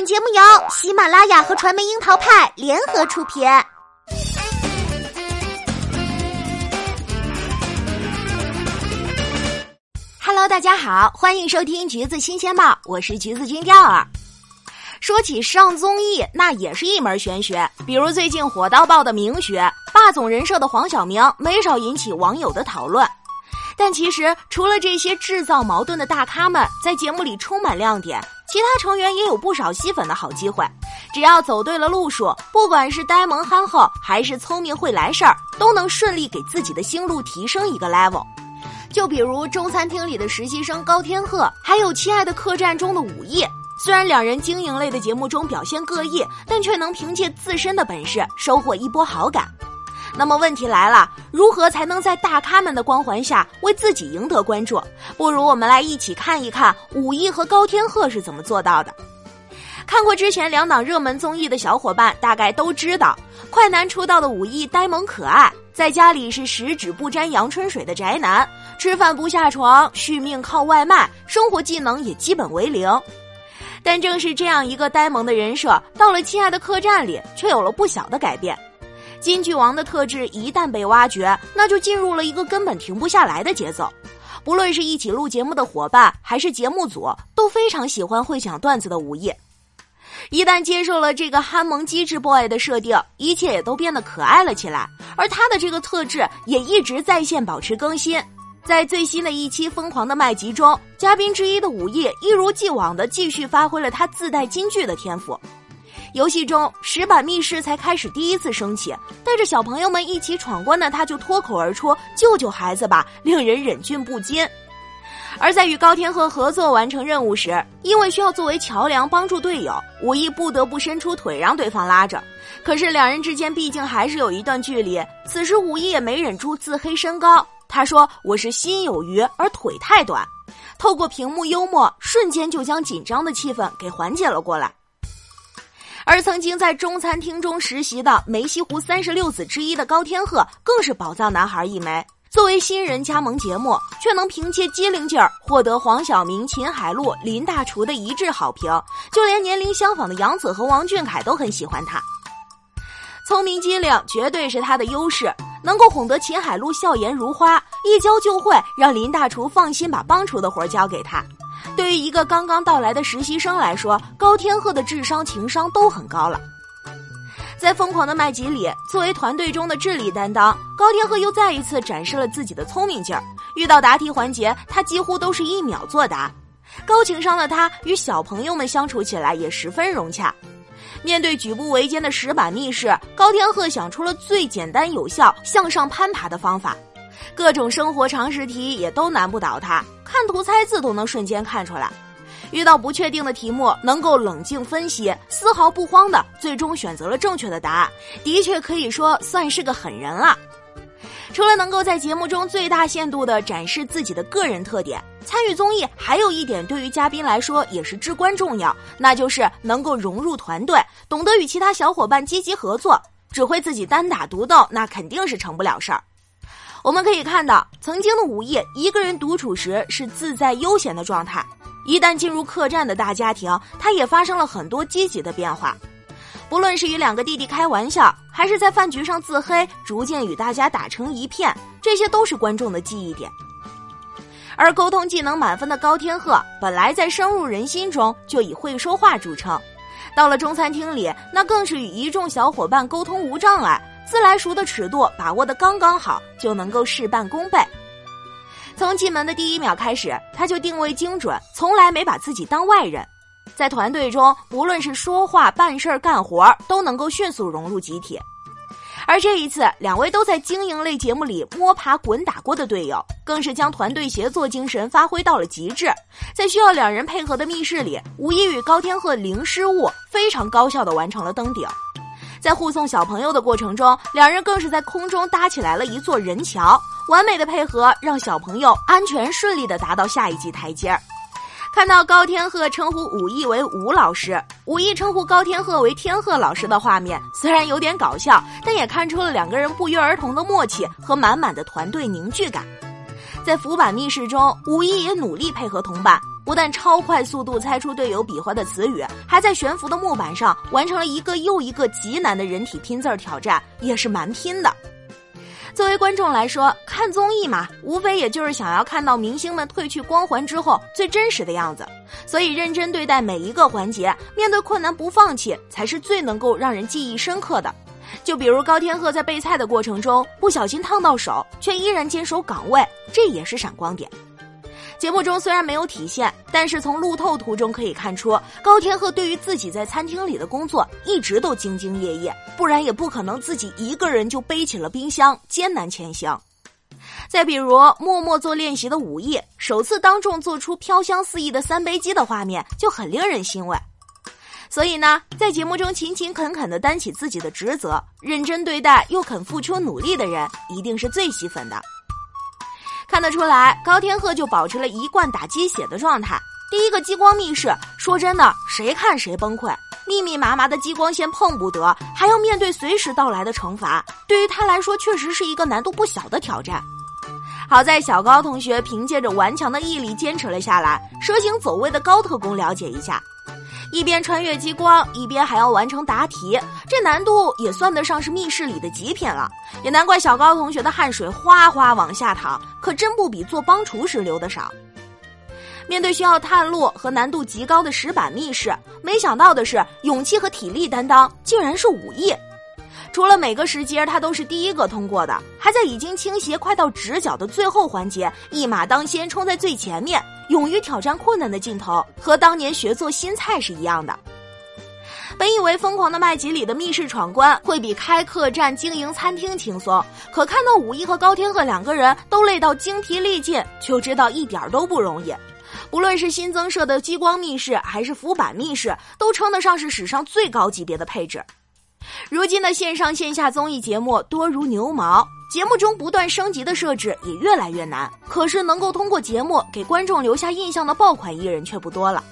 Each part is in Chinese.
本节目由喜马拉雅和传媒樱桃派联合出品。Hello，大家好，欢迎收听橘子新鲜报，我是橘子君钓儿。说起上综艺，那也是一门玄学。比如最近火到爆的明学，霸总人设的黄晓明，没少引起网友的讨论。但其实，除了这些制造矛盾的大咖们在节目里充满亮点，其他成员也有不少吸粉的好机会。只要走对了路数，不管是呆萌憨厚，还是聪明会来事儿，都能顺利给自己的星路提升一个 level。就比如中餐厅里的实习生高天鹤，还有《亲爱的客栈》中的武艺。虽然两人经营类的节目中表现各异，但却能凭借自身的本事收获一波好感。那么问题来了，如何才能在大咖们的光环下为自己赢得关注？不如我们来一起看一看武艺和高天鹤是怎么做到的。看过之前两档热门综艺的小伙伴大概都知道，快男出道的武艺呆萌可爱，在家里是十指不沾阳春水的宅男，吃饭不下床，续命靠外卖，生活技能也基本为零。但正是这样一个呆萌的人设，到了《亲爱的客栈》里却有了不小的改变。金句王的特质一旦被挖掘，那就进入了一个根本停不下来的节奏。不论是一起录节目的伙伴，还是节目组，都非常喜欢会讲段子的吴艺。一旦接受了这个憨萌机智 boy 的设定，一切也都变得可爱了起来。而他的这个特质也一直在线保持更新。在最新的一期《疯狂的麦集》中，嘉宾之一的武艺一如既往地继续发挥了他自带金句的天赋。游戏中石板密室才开始第一次升起，带着小朋友们一起闯关的他就脱口而出“救救孩子吧”，令人忍俊不禁。而在与高天鹤合作完成任务时，因为需要作为桥梁帮助队友，武艺不得不伸出腿让对方拉着。可是两人之间毕竟还是有一段距离，此时武艺也没忍住自黑身高，他说：“我是心有余而腿太短。”透过屏幕幽默，瞬间就将紧张的气氛给缓解了过来。而曾经在中餐厅中实习的梅溪湖三十六子之一的高天鹤，更是宝藏男孩一枚。作为新人加盟节目，却能凭借机灵劲儿获得黄晓明、秦海璐、林大厨的一致好评，就连年龄相仿的杨紫和王俊凯都很喜欢他。聪明机灵绝对是他的优势，能够哄得秦海璐笑颜如花，一教就会，让林大厨放心把帮厨的活交给他。对于一个刚刚到来的实习生来说，高天鹤的智商、情商都很高了。在《疯狂的麦吉》里，作为团队中的智力担当，高天鹤又再一次展示了自己的聪明劲儿。遇到答题环节，他几乎都是一秒作答。高情商的他与小朋友们相处起来也十分融洽。面对举步维艰的石板密室，高天鹤想出了最简单有效向上攀爬的方法。各种生活常识题也都难不倒他，看图猜字都能瞬间看出来。遇到不确定的题目，能够冷静分析，丝毫不慌的，最终选择了正确的答案，的确可以说算是个狠人了。除了能够在节目中最大限度地展示自己的个人特点，参与综艺还有一点对于嘉宾来说也是至关重要，那就是能够融入团队，懂得与其他小伙伴积极合作。只会自己单打独斗，那肯定是成不了事儿。我们可以看到，曾经的午夜一个人独处时是自在悠闲的状态，一旦进入客栈的大家庭，他也发生了很多积极的变化。不论是与两个弟弟开玩笑，还是在饭局上自黑，逐渐与大家打成一片，这些都是观众的记忆点。而沟通技能满分的高天鹤，本来在深入人心中就以会说话著称，到了中餐厅里，那更是与一众小伙伴沟通无障碍。自来熟的尺度把握的刚刚好，就能够事半功倍。从进门的第一秒开始，他就定位精准，从来没把自己当外人。在团队中，无论是说话、办事儿、干活儿，都能够迅速融入集体。而这一次，两位都在经营类节目里摸爬滚打过的队友，更是将团队协作精神发挥到了极致。在需要两人配合的密室里，吴一与高天鹤零失误，非常高效的完成了登顶。在护送小朋友的过程中，两人更是在空中搭起来了一座人桥，完美的配合让小朋友安全顺利的达到下一级台阶儿。看到高天鹤称呼武艺为吴老师，武艺称呼高天鹤为天鹤老师的画面，虽然有点搞笑，但也看出了两个人不约而同的默契和满满的团队凝聚感。在浮板密室中，武艺也努力配合同伴。不但超快速度猜出队友比划的词语，还在悬浮的木板上完成了一个又一个极难的人体拼字挑战，也是蛮拼的。作为观众来说，看综艺嘛，无非也就是想要看到明星们褪去光环之后最真实的样子，所以认真对待每一个环节，面对困难不放弃，才是最能够让人记忆深刻的。就比如高天鹤在备菜的过程中不小心烫到手，却依然坚守岗位，这也是闪光点。节目中虽然没有体现，但是从路透图中可以看出，高天鹤对于自己在餐厅里的工作一直都兢兢业业，不然也不可能自己一个人就背起了冰箱艰难前行。再比如默默做练习的武艺，首次当众做出飘香四溢的三杯鸡的画面就很令人欣慰。所以呢，在节目中勤勤恳恳地担起自己的职责，认真对待又肯付出努力的人，一定是最吸粉的。看得出来，高天鹤就保持了一贯打鸡血的状态。第一个激光密室，说真的，谁看谁崩溃。密密麻麻的激光线碰不得，还要面对随时到来的惩罚，对于他来说确实是一个难度不小的挑战。好在小高同学凭借着顽强的毅力坚持了下来，蛇形走位的高特工了解一下。一边穿越激光，一边还要完成答题，这难度也算得上是密室里的极品了。也难怪小高同学的汗水哗哗往下淌，可真不比做帮厨时流的少。面对需要探路和难度极高的石板密室，没想到的是，勇气和体力担当竟然是武艺。除了每个石阶他都是第一个通过的，还在已经倾斜快到直角的最后环节一马当先冲在最前面，勇于挑战困难的劲头和当年学做新菜是一样的。本以为疯狂的麦吉里的密室闯关会比开客栈经营餐厅轻松，可看到武艺和高天鹤两个人都累到精疲力尽，就知道一点都不容易。不论是新增设的激光密室，还是浮板密室，都称得上是史上最高级别的配置。如今的线上线下综艺节目多如牛毛，节目中不断升级的设置也越来越难。可是能够通过节目给观众留下印象的爆款艺人却不多了。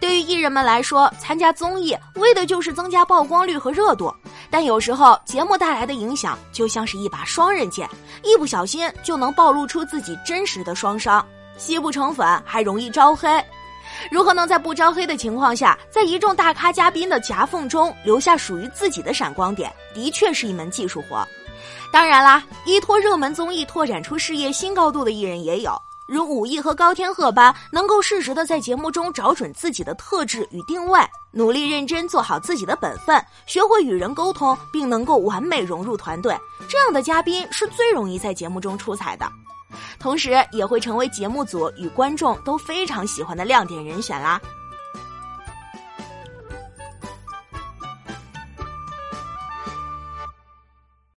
对于艺人们来说，参加综艺为的就是增加曝光率和热度，但有时候节目带来的影响就像是一把双刃剑，一不小心就能暴露出自己真实的双商，吸不成粉还容易招黑。如何能在不招黑的情况下，在一众大咖嘉宾的夹缝中留下属于自己的闪光点，的确是一门技术活。当然啦，依托热门综艺拓展出事业新高度的艺人也有，如武艺和高天鹤般，能够适时的在节目中找准自己的特质与定位，努力认真做好自己的本分，学会与人沟通，并能够完美融入团队，这样的嘉宾是最容易在节目中出彩的。同时，也会成为节目组与观众都非常喜欢的亮点人选啦。